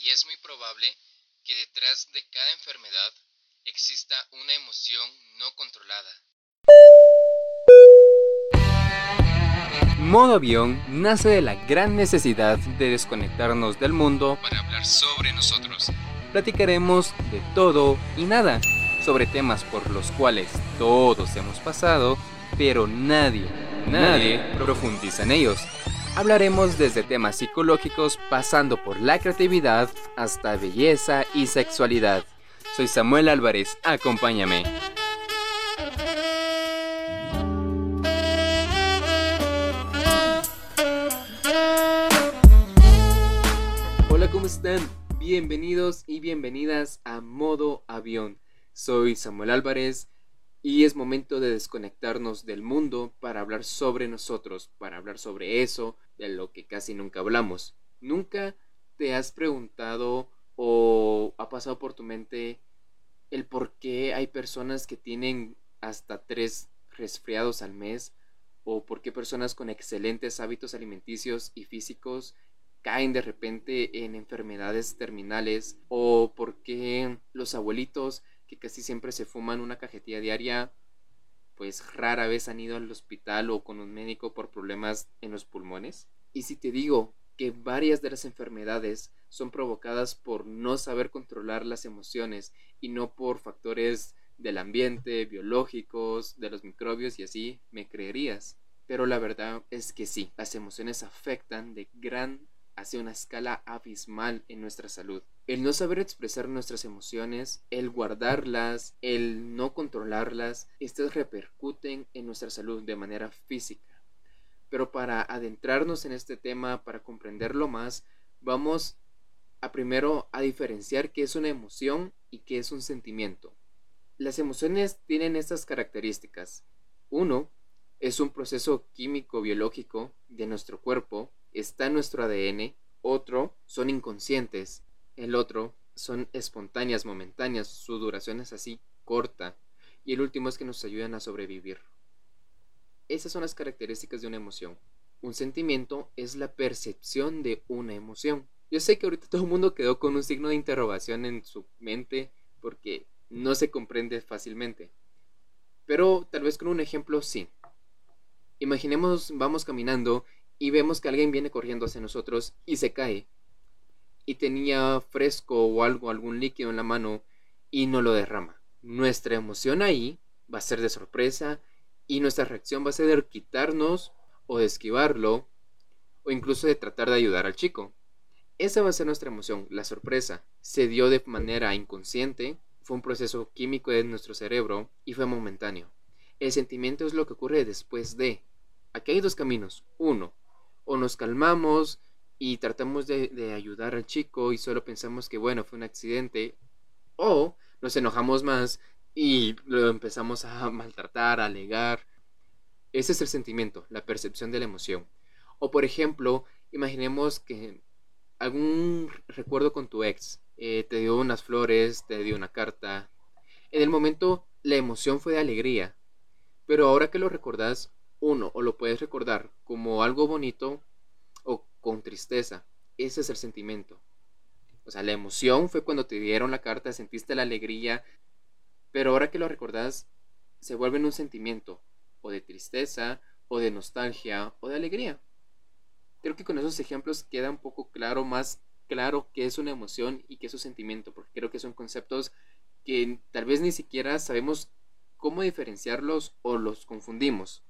y es muy probable que detrás de cada enfermedad exista una emoción no controlada. Modo avión nace de la gran necesidad de desconectarnos del mundo para hablar sobre nosotros. Platicaremos de todo y nada, sobre temas por los cuales todos hemos pasado, pero nadie, nadie profundiza en ellos. Hablaremos desde temas psicológicos pasando por la creatividad hasta belleza y sexualidad. Soy Samuel Álvarez, acompáñame. Hola, ¿cómo están? Bienvenidos y bienvenidas a Modo Avión. Soy Samuel Álvarez y es momento de desconectarnos del mundo para hablar sobre nosotros, para hablar sobre eso de lo que casi nunca hablamos. ¿Nunca te has preguntado o ha pasado por tu mente el por qué hay personas que tienen hasta tres resfriados al mes? ¿O por qué personas con excelentes hábitos alimenticios y físicos caen de repente en enfermedades terminales? ¿O por qué los abuelitos que casi siempre se fuman una cajetilla diaria, pues rara vez han ido al hospital o con un médico por problemas en los pulmones. Y si te digo que varias de las enfermedades son provocadas por no saber controlar las emociones y no por factores del ambiente, biológicos, de los microbios y así, me creerías. Pero la verdad es que sí, las emociones afectan de gran hacia una escala abismal en nuestra salud. El no saber expresar nuestras emociones, el guardarlas, el no controlarlas, estas repercuten en nuestra salud de manera física. Pero para adentrarnos en este tema, para comprenderlo más, vamos a primero a diferenciar qué es una emoción y qué es un sentimiento. Las emociones tienen estas características. Uno, es un proceso químico biológico de nuestro cuerpo está en nuestro ADN, otro son inconscientes, el otro son espontáneas, momentáneas, su duración es así corta, y el último es que nos ayudan a sobrevivir. Esas son las características de una emoción. Un sentimiento es la percepción de una emoción. Yo sé que ahorita todo el mundo quedó con un signo de interrogación en su mente porque no se comprende fácilmente. Pero tal vez con un ejemplo sí. Imaginemos vamos caminando y vemos que alguien viene corriendo hacia nosotros y se cae. Y tenía fresco o algo, algún líquido en la mano y no lo derrama. Nuestra emoción ahí va a ser de sorpresa y nuestra reacción va a ser de quitarnos o de esquivarlo o incluso de tratar de ayudar al chico. Esa va a ser nuestra emoción, la sorpresa. Se dio de manera inconsciente, fue un proceso químico de nuestro cerebro y fue momentáneo. El sentimiento es lo que ocurre después de. Aquí hay dos caminos. Uno, o nos calmamos y tratamos de, ayudar al chico y solo pensamos que bueno, fue un accidente, o nos enojamos más y lo empezamos a maltratar, a alegar. Ese es el sentimiento, la percepción de la emoción. O por ejemplo, imaginemos que algún recuerdo con tu ex, eh, te dio unas flores, te dio una carta. En el momento la emoción fue de alegría, pero ahora que lo recordás, uno, o lo puedes recordar como algo bonito o con tristeza. Ese es el sentimiento. O sea, la emoción fue cuando te dieron la carta, sentiste la alegría, pero ahora que lo recordás, se vuelve en un sentimiento, o de tristeza, o de nostalgia, o de alegría. Creo que con esos ejemplos queda un poco claro, más claro qué es una emoción y qué es un sentimiento, porque creo que son conceptos que tal vez ni siquiera sabemos cómo diferenciarlos o los confundimos.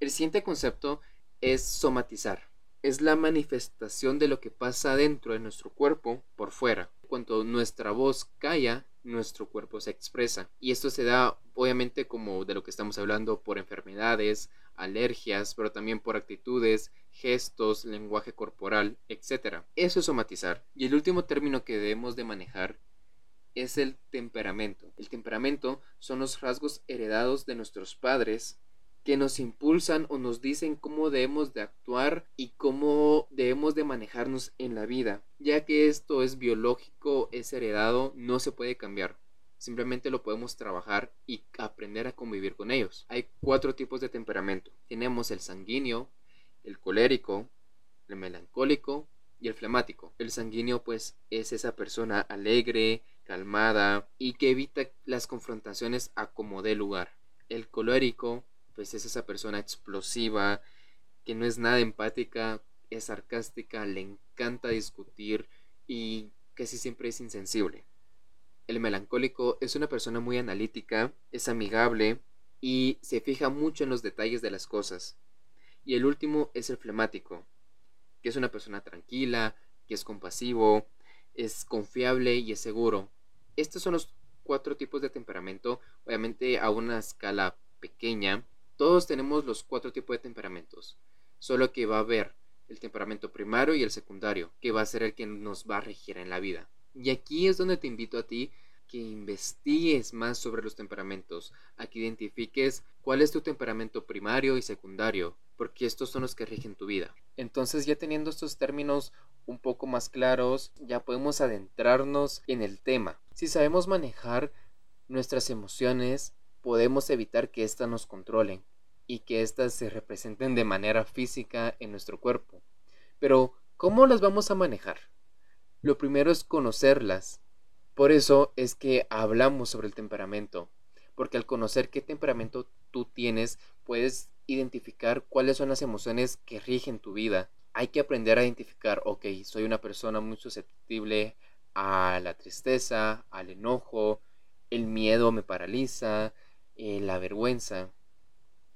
El siguiente concepto es somatizar. Es la manifestación de lo que pasa dentro de nuestro cuerpo por fuera. Cuando nuestra voz calla, nuestro cuerpo se expresa. Y esto se da obviamente como de lo que estamos hablando por enfermedades, alergias, pero también por actitudes, gestos, lenguaje corporal, etc. Eso es somatizar. Y el último término que debemos de manejar es el temperamento. El temperamento son los rasgos heredados de nuestros padres que nos impulsan o nos dicen cómo debemos de actuar y cómo debemos de manejarnos en la vida. Ya que esto es biológico, es heredado, no se puede cambiar. Simplemente lo podemos trabajar y aprender a convivir con ellos. Hay cuatro tipos de temperamento. Tenemos el sanguíneo, el colérico, el melancólico y el flemático. El sanguíneo pues es esa persona alegre, calmada y que evita las confrontaciones a como dé lugar. El colérico pues es esa persona explosiva que no es nada empática, es sarcástica, le encanta discutir y casi siempre es insensible. El melancólico es una persona muy analítica, es amigable y se fija mucho en los detalles de las cosas. Y el último es el flemático, que es una persona tranquila, que es compasivo, es confiable y es seguro. Estos son los cuatro tipos de temperamento, obviamente a una escala pequeña. Todos tenemos los cuatro tipos de temperamentos, solo que va a haber el temperamento primario y el secundario, que va a ser el que nos va a regir en la vida. Y aquí es donde te invito a ti que investigues más sobre los temperamentos, a que identifiques cuál es tu temperamento primario y secundario, porque estos son los que rigen tu vida. Entonces ya teniendo estos términos un poco más claros, ya podemos adentrarnos en el tema. Si sabemos manejar nuestras emociones, podemos evitar que éstas nos controlen y que éstas se representen de manera física en nuestro cuerpo. Pero, ¿cómo las vamos a manejar? Lo primero es conocerlas, por eso es que hablamos sobre el temperamento, porque al conocer qué temperamento tú tienes, puedes identificar cuáles son las emociones que rigen tu vida. Hay que aprender a identificar, ok, soy una persona muy susceptible a la tristeza, al enojo, el miedo me paraliza, eh, la vergüenza.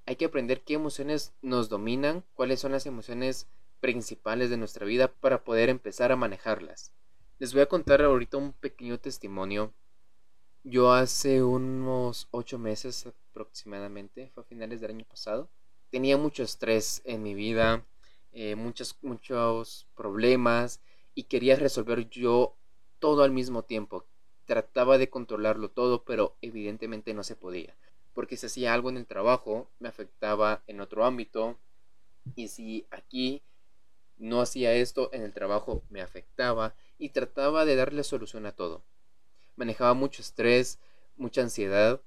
Hay que aprender qué emociones nos dominan, cuáles son las emociones principales de nuestra vida para poder empezar a manejarlas. Les voy a contar ahorita un pequeño testimonio. Yo hace unos ocho meses aproximadamente, fue a finales del año pasado, tenía mucho estrés en mi vida, eh, muchos, muchos problemas y quería resolver yo todo al mismo tiempo. Trataba de controlarlo todo, pero evidentemente no se podía. Porque si hacía algo en el trabajo, me afectaba en otro ámbito. Y si aquí no hacía esto, en el trabajo me afectaba y trataba de darle solución a todo. Manejaba mucho estrés, mucha ansiedad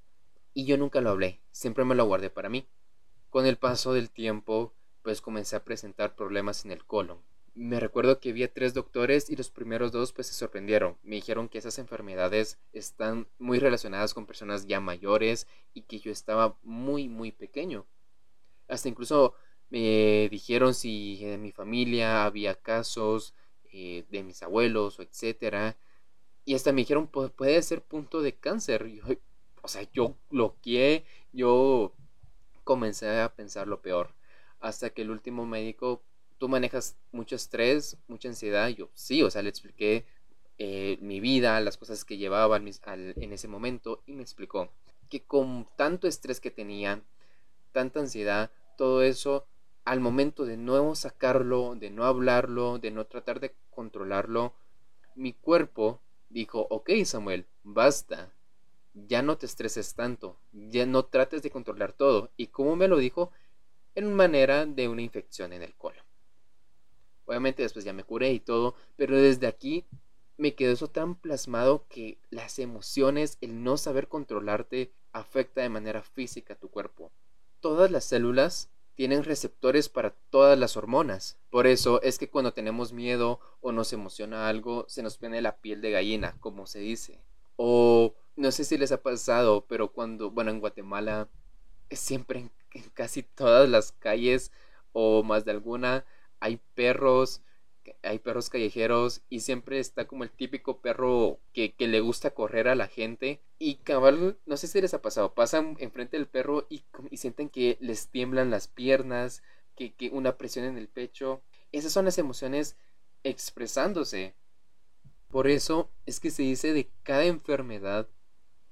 y yo nunca lo hablé, siempre me lo guardé para mí. Con el paso del tiempo, pues comencé a presentar problemas en el colon. Me recuerdo que vi a tres doctores y los primeros dos pues se sorprendieron. Me dijeron que esas enfermedades están muy relacionadas con personas ya mayores y que yo estaba muy muy pequeño. Hasta incluso me dijeron si en mi familia había casos eh, de mis abuelos o etcétera. Y hasta me dijeron, puede ser punto de cáncer. o sea, yo bloqueé, yo comencé a pensar lo peor. Hasta que el último médico, tú manejas mucho estrés, mucha ansiedad. Yo sí, o sea, le expliqué eh, mi vida, las cosas que llevaba en ese momento y me explicó que con tanto estrés que tenía, tanta ansiedad, todo eso al momento de no sacarlo, de no hablarlo, de no tratar de controlarlo, mi cuerpo dijo, ok Samuel, basta, ya no te estreses tanto, ya no trates de controlar todo. ¿Y cómo me lo dijo? En manera de una infección en el colon. Obviamente después ya me curé y todo, pero desde aquí me quedó eso tan plasmado que las emociones, el no saber controlarte, afecta de manera física a tu cuerpo. Todas las células tienen receptores para todas las hormonas. Por eso es que cuando tenemos miedo o nos emociona algo, se nos pone la piel de gallina, como se dice. O no sé si les ha pasado, pero cuando, bueno, en Guatemala, siempre en, en casi todas las calles o más de alguna, hay perros hay perros callejeros y siempre está como el típico perro que, le gusta correr a la gente. Y cabal, no sé si les ha pasado, pasan enfrente del perro y, sienten que les tiemblan las piernas, que, que una presión en el pecho. Esas son las emociones expresándose. Por eso es que se dice de cada enfermedad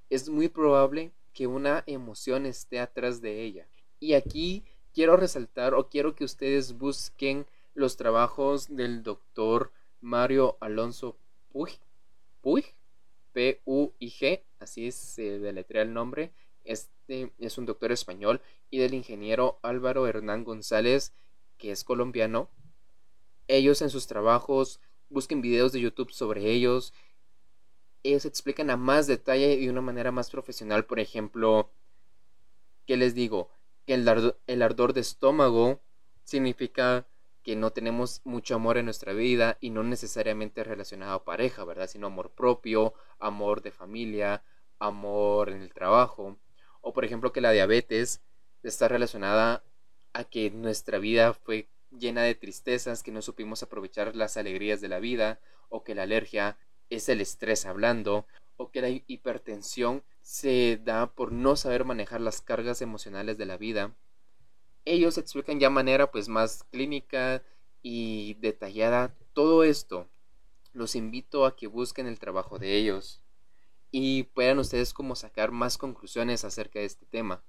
es muy probable que una emoción esté atrás de ella. Y aquí quiero resaltar o quiero que ustedes busquen los trabajos del doctor Mario Alonso Puig, Puig P-U-I-G, así se deletrea el nombre. Este es un doctor español y del ingeniero Álvaro Hernán González, que es colombiano. Ellos en sus trabajos busquen videos de YouTube sobre ellos. Ellos explican a más detalle y de una manera más profesional, por ejemplo, ¿qué les digo? Que el, el ardor de estómago significa que no tenemos mucho amor en nuestra vida y no necesariamente relacionado a pareja, ¿verdad? Sino amor propio, amor de familia, amor en el trabajo. O por ejemplo que la diabetes está relacionada a que nuestra vida fue llena de tristezas, que no supimos aprovechar las alegrías de la vida, o que la alergia es el estrés hablando, o que la hipertensión se da por no saber manejar las cargas emocionales de la vida ellos explican ya manera pues más clínica y detallada todo esto. Los invito a que busquen el trabajo de ellos y puedan ustedes como sacar más conclusiones acerca de este tema.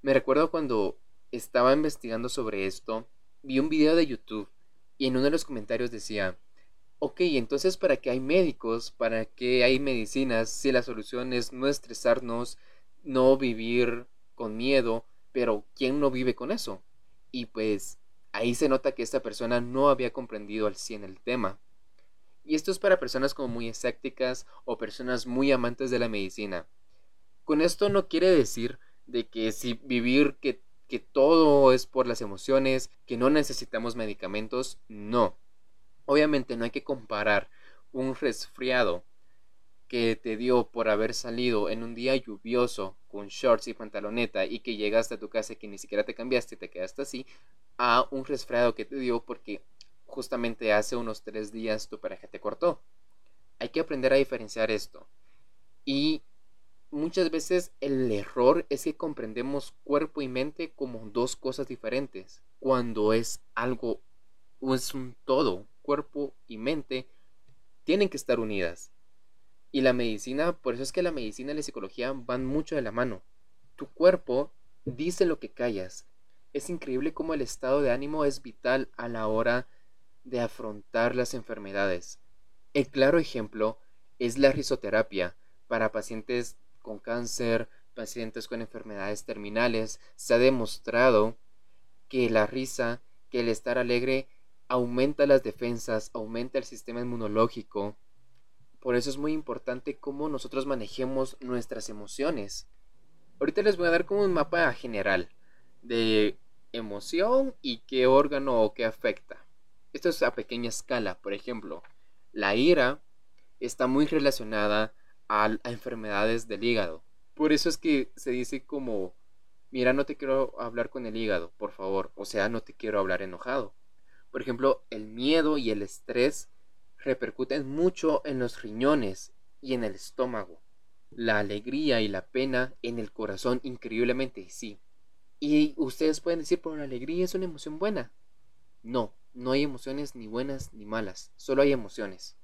Me recuerdo cuando estaba investigando sobre esto, vi un video de YouTube y en uno de los comentarios decía, ok, entonces ¿para qué hay médicos? ¿Para qué hay medicinas si la solución es no estresarnos, no vivir con miedo, pero ¿quién no vive con eso? Y pues ahí se nota que esta persona no había comprendido al 100 el tema. Y esto es para personas como muy escépticas o personas muy amantes de la medicina. Con esto no quiere decir de que si vivir que, que todo es por las emociones, que no necesitamos medicamentos, no. Obviamente no hay que comparar un resfriado que te dio por haber salido en un día lluvioso con shorts y pantaloneta y que llegaste a tu casa que ni siquiera te cambiaste y te quedaste así, a un resfriado que te dio porque justamente hace unos tres días tu pareja te cortó. Hay que aprender a diferenciar esto. Y muchas veces el error es que comprendemos cuerpo y mente como dos cosas diferentes, cuando es algo, es un todo, cuerpo y mente tienen que estar unidas. Y la medicina, por eso es que la medicina y la psicología van mucho de la mano. Tu cuerpo dice lo que callas. Es increíble cómo el estado de ánimo es vital a la hora de afrontar las enfermedades. El claro ejemplo es la risoterapia para pacientes con cáncer, pacientes con enfermedades terminales. Se ha demostrado que la risa, que el estar alegre aumenta las defensas, aumenta el sistema inmunológico, por eso es muy importante cómo nosotros manejemos nuestras emociones. Ahorita les voy a dar como un mapa general de emoción y qué órgano o qué afecta. Esto es a pequeña escala. Por ejemplo, la ira está muy relacionada a, a enfermedades del hígado. Por eso es que se dice como, mira, no te quiero hablar con el hígado, por favor. O sea, no te quiero hablar enojado. Por ejemplo, el miedo y el estrés repercuten mucho en los riñones y en el estómago. La alegría y la pena en el corazón, increíblemente, sí. Y ustedes pueden decir, pero la alegría es una emoción buena. No, no hay emociones ni buenas ni malas, solo hay emociones.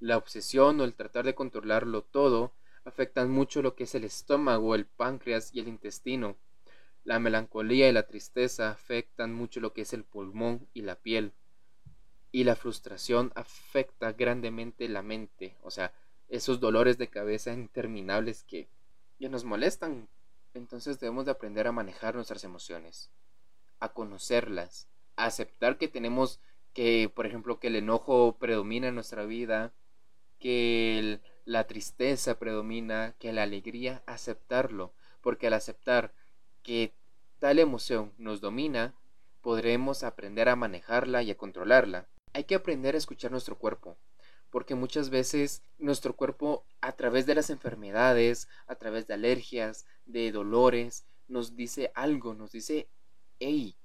La obsesión o el tratar de controlarlo todo afectan mucho lo que es el estómago, el páncreas y el intestino. La melancolía y la tristeza afectan mucho lo que es el pulmón y la piel y la frustración afecta grandemente la mente, o sea, esos dolores de cabeza interminables que, ya nos molestan. Entonces debemos de aprender a manejar nuestras emociones, a conocerlas, a aceptar que tenemos que, por ejemplo, que el enojo predomina en nuestra vida, que la tristeza predomina, que la alegría, aceptarlo, porque al aceptar que tal emoción nos domina, podremos aprender a manejarla y a controlarla hay que aprender a escuchar nuestro cuerpo, porque muchas veces nuestro cuerpo a través de las enfermedades, a través de alergias, de dolores, nos dice algo, nos dice, hey,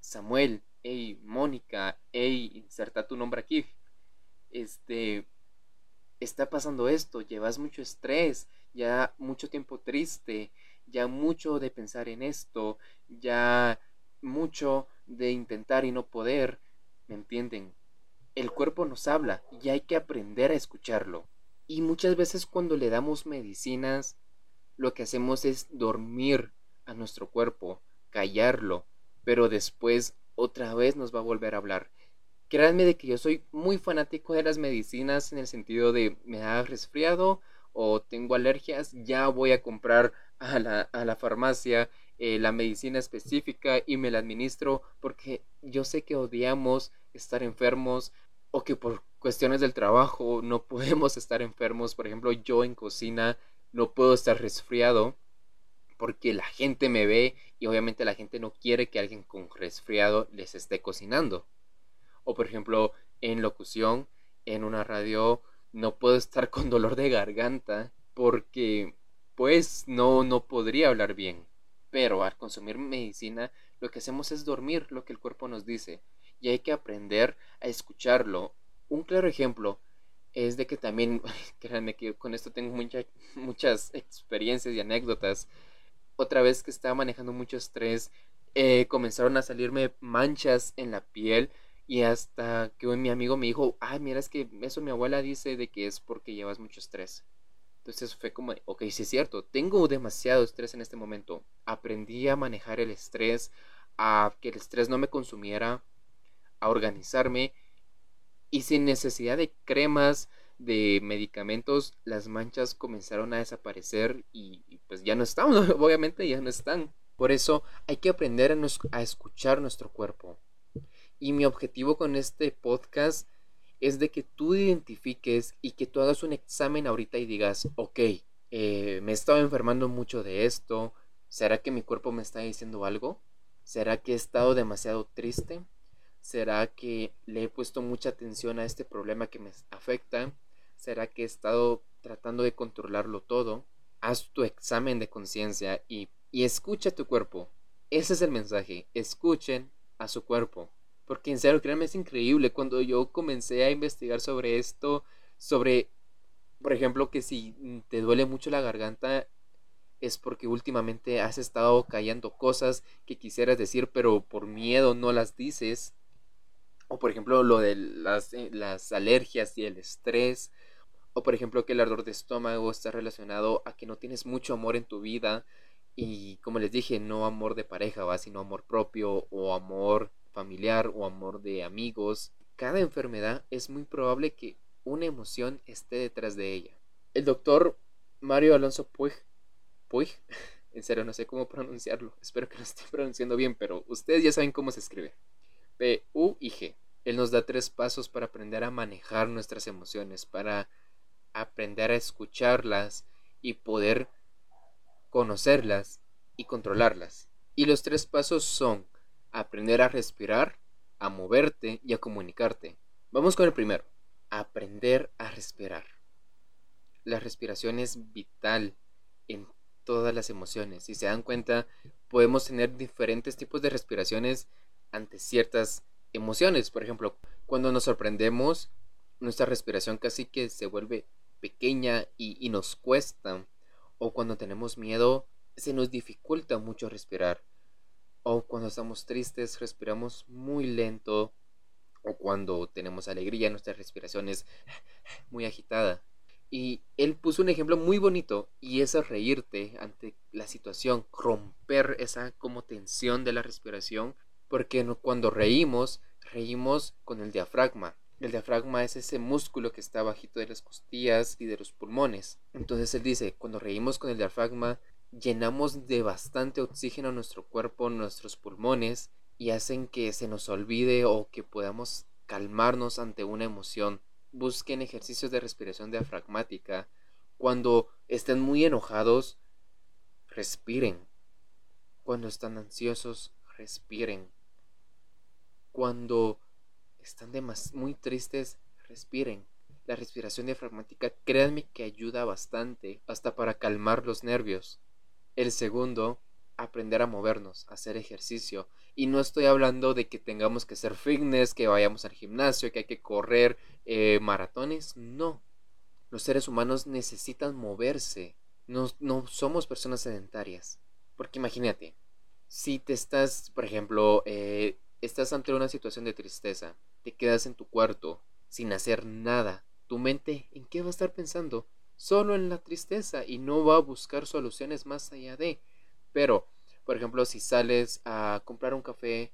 Samuel, hey, Mónica, hey, inserta tu nombre aquí. Este, está pasando esto, llevas mucho estrés, ya mucho tiempo triste, ya mucho de pensar en esto, ya mucho de intentar y no poder, ¿Me entienden? El cuerpo nos habla y hay que aprender a escucharlo. Y muchas veces cuando le damos medicinas, lo que hacemos es dormir a nuestro cuerpo, callarlo, pero después otra vez nos va a volver a hablar. Créanme de que yo soy muy fanático de las medicinas en el sentido de me da resfriado o tengo alergias, ya voy a comprar a la, a la farmacia eh, la medicina específica y me la administro porque yo sé que odiamos estar enfermos o que por cuestiones del trabajo no podemos estar enfermos. Por ejemplo, yo en cocina no puedo estar resfriado porque la gente me ve y obviamente la gente no quiere que alguien con resfriado les esté cocinando. O por ejemplo, en locución, en una radio, no puedo estar con dolor de garganta porque pues no, no podría hablar bien. Pero al consumir medicina, lo que hacemos es dormir lo que el cuerpo nos dice y hay que aprender a escucharlo. Un claro ejemplo es de que también, créanme que con esto tengo muchas experiencias y anécdotas. Otra vez que estaba manejando mucho estrés, eh, comenzaron a salirme manchas en la piel y hasta que mi amigo me dijo, ay, mira, es que eso mi abuela dice de que es porque llevas mucho estrés. Entonces fue como, ok, sí es cierto, tengo demasiado estrés en este momento. Aprendí a manejar el estrés, a que el estrés no me consumiera, a organizarme y sin necesidad de cremas, de medicamentos, las manchas comenzaron a desaparecer y, pues ya no están, obviamente ya no están. Por eso hay que aprender a, escuchar nuestro cuerpo. Y mi objetivo con este podcast es de que tú identifiques y que tú hagas un examen ahorita y digas, ok, eh, me he estado enfermando mucho de esto, ¿será que mi cuerpo me está diciendo algo? ¿Será que he estado demasiado triste? ¿Será que le he puesto mucha atención a este problema que me afecta? ¿Será que he estado tratando de controlarlo todo? Haz tu examen de conciencia y, y escucha tu cuerpo. Ese es el mensaje. Escuchen a su cuerpo. Porque en serio, créanme, es increíble. Cuando yo comencé a investigar sobre esto, sobre, por ejemplo, que si te duele mucho la garganta, es porque últimamente has estado callando cosas que quisieras decir, pero por miedo no las dices. O por ejemplo, lo de las, eh, las alergias y el estrés. O por ejemplo, que el ardor de estómago está relacionado a que no tienes mucho amor en tu vida. Y como les dije, no amor de pareja, ¿va? sino amor propio o amor familiar o amor de amigos, cada enfermedad es muy probable que una emoción esté detrás de ella. El doctor Mario Alonso Puig, Puig, en serio no sé cómo pronunciarlo, espero que lo esté pronunciando bien, pero ustedes ya saben cómo se escribe. P-U-I-G. Él nos da tres pasos para aprender a manejar nuestras emociones, para aprender a escucharlas y poder conocerlas y controlarlas. Y los tres pasos son aprender a respirar, a moverte y a comunicarte. Vamos con el primero, aprender a respirar. La respiración es vital en todas las emociones. Si se dan cuenta, podemos tener diferentes tipos de respiraciones ante ciertas emociones. Por ejemplo, cuando nos sorprendemos, nuestra respiración casi que se vuelve pequeña y, y nos cuesta. O cuando tenemos miedo, se nos dificulta mucho respirar o cuando estamos tristes respiramos muy lento o cuando tenemos alegría nuestra respiración es muy agitada. Y él puso un ejemplo muy bonito y es reírte ante la situación, romper esa como tensión de la respiración, porque cuando reímos, reímos con el diafragma. El diafragma es ese músculo que está bajito de las costillas y de los pulmones. Entonces él dice, cuando reímos con el diafragma, llenamos de bastante oxígeno nuestro cuerpo, nuestros pulmones y hacen que se nos olvide o que podamos calmarnos ante una emoción. Busquen ejercicios de respiración diafragmática. Cuando estén muy enojados, respiren. Cuando están ansiosos, respiren. Cuando están muy tristes, respiren. La respiración diafragmática, créanme que ayuda bastante hasta para calmar los nervios. El segundo, aprender a movernos, hacer ejercicio. Y no estoy hablando de que tengamos que ser fitness, que vayamos al gimnasio, que hay que correr eh, maratones. No. Los seres humanos necesitan moverse. No, no somos personas sedentarias. Porque imagínate, si te estás, por ejemplo, eh, estás ante una situación de tristeza, te quedas en tu cuarto sin hacer nada, tu mente, ¿en qué va a estar pensando? solo en la tristeza y no va a buscar soluciones más allá de. Pero, por ejemplo, si sales a comprar un café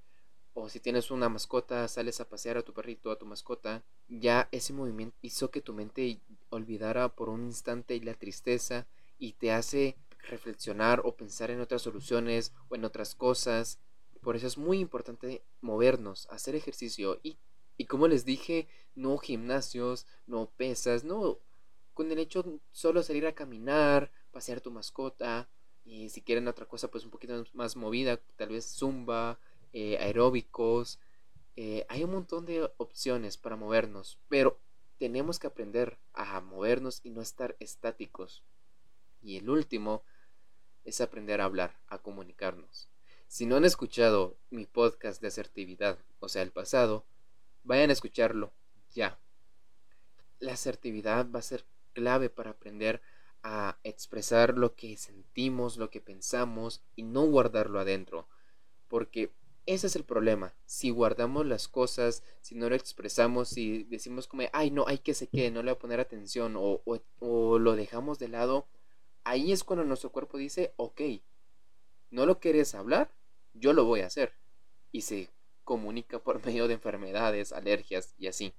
o si tienes una mascota, sales a pasear a tu perrito, a tu mascota, ya ese movimiento hizo que tu mente olvidara por un instante la tristeza y te hace reflexionar o pensar en otras soluciones o en otras cosas. Por eso es muy importante movernos, hacer ejercicio y, y como les dije, no gimnasios, no pesas, no con el hecho solo salir a caminar, pasear tu mascota, Y si quieren otra cosa pues un poquito más movida, tal vez zumba, eh, aeróbicos. Eh, hay un montón de opciones para movernos, pero tenemos que aprender a movernos y no estar estáticos. Y el último es aprender a hablar, a comunicarnos. Si no han escuchado mi podcast de asertividad, o sea, el pasado, vayan a escucharlo ya. La asertividad va a ser clave para aprender a expresar lo que sentimos, lo que pensamos y no guardarlo adentro. Porque ese es el problema. Si guardamos las cosas, si no lo expresamos, si decimos como, ay, no, hay que se quede, no le voy a poner atención o, o lo dejamos de lado, ahí es cuando nuestro cuerpo dice, ok, no lo quieres hablar, yo lo voy a hacer. Y se comunica por medio de enfermedades, alergias y así.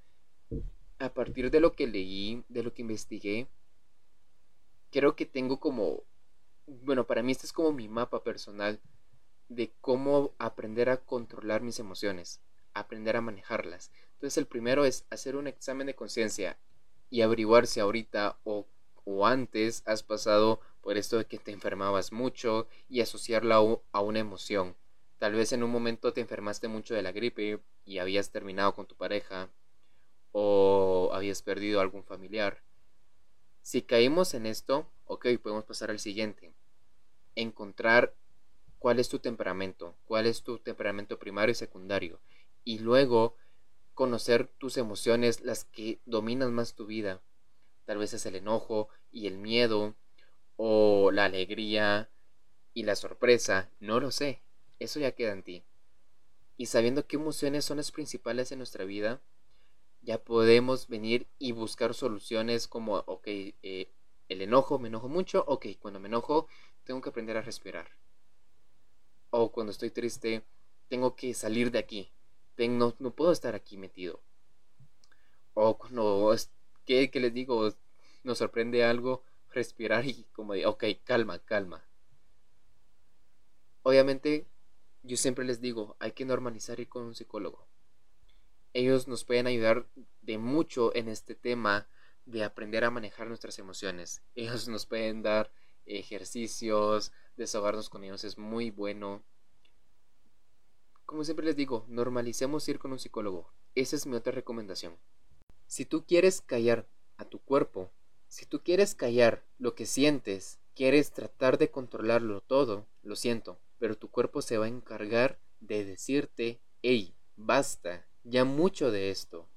A partir de lo que leí, de lo que investigué, creo que tengo como, bueno, para mí este es como mi mapa personal de cómo aprender a controlar mis emociones, aprender a manejarlas. Entonces el primero es hacer un examen de conciencia y averiguar si ahorita o, o, antes has pasado por esto de que te enfermabas mucho y asociarla a una emoción. Tal vez en un momento te enfermaste mucho de la gripe y habías terminado con tu pareja o habías perdido algún familiar. Si caímos en esto, ok, podemos pasar al siguiente. Encontrar cuál es tu temperamento, cuál es tu temperamento primario y secundario. Y luego conocer tus emociones, las que dominan más tu vida. Tal vez es el enojo y el miedo, o la alegría y la sorpresa, no lo sé. Eso ya queda en ti. Y sabiendo qué emociones son las principales en nuestra vida, ya podemos venir y buscar soluciones como, ok, eh, el enojo, me enojo mucho, ok, cuando me enojo, tengo que aprender a respirar. O cuando estoy triste, tengo que salir de aquí. no, no, puedo estar aquí metido. O cuando, ¿qué, ¿qué, les digo? Nos sorprende algo, respirar y como de, ok, calma, calma. Obviamente, yo siempre les digo, hay que normalizar ir con un psicólogo ellos nos pueden ayudar de mucho en este tema de aprender a manejar nuestras emociones. Ellos nos pueden dar ejercicios, desahogarnos con ellos es muy bueno. Como siempre les digo, normalicemos ir con un psicólogo. Esa es mi otra recomendación. Si tú quieres callar a tu cuerpo, si tú quieres callar lo que sientes, quieres tratar de controlarlo todo, lo siento, pero tu cuerpo se va a encargar de decirte, hey, basta, ya mucho de esto.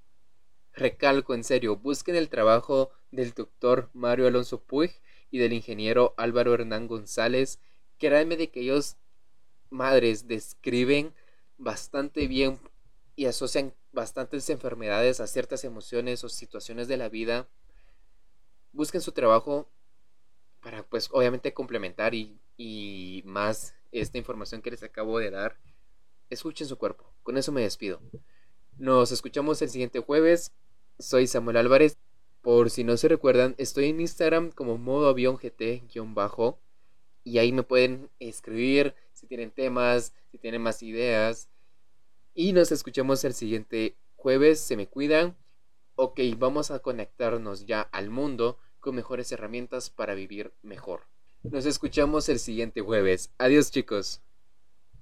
Recalco en serio, busquen el trabajo del doctor Mario Alonso Puig y del ingeniero Álvaro Hernán González. Créanme de que ellos, madres, describen bastante bien y asocian bastantes enfermedades a ciertas emociones o situaciones de la vida. Busquen su trabajo para, pues, obviamente complementar y, y más esta información que les acabo de dar. Escuchen su cuerpo. Con eso me despido. Nos escuchamos el siguiente jueves. Soy Samuel Álvarez. Por si no se recuerdan, estoy en Instagram como modo avión GT-bajo. Y ahí me pueden escribir si tienen temas, si tienen más ideas. Y nos escuchamos el siguiente jueves. Se me cuidan. Ok, vamos a conectarnos ya al mundo con mejores herramientas para vivir mejor. Nos escuchamos el siguiente jueves. Adiós chicos.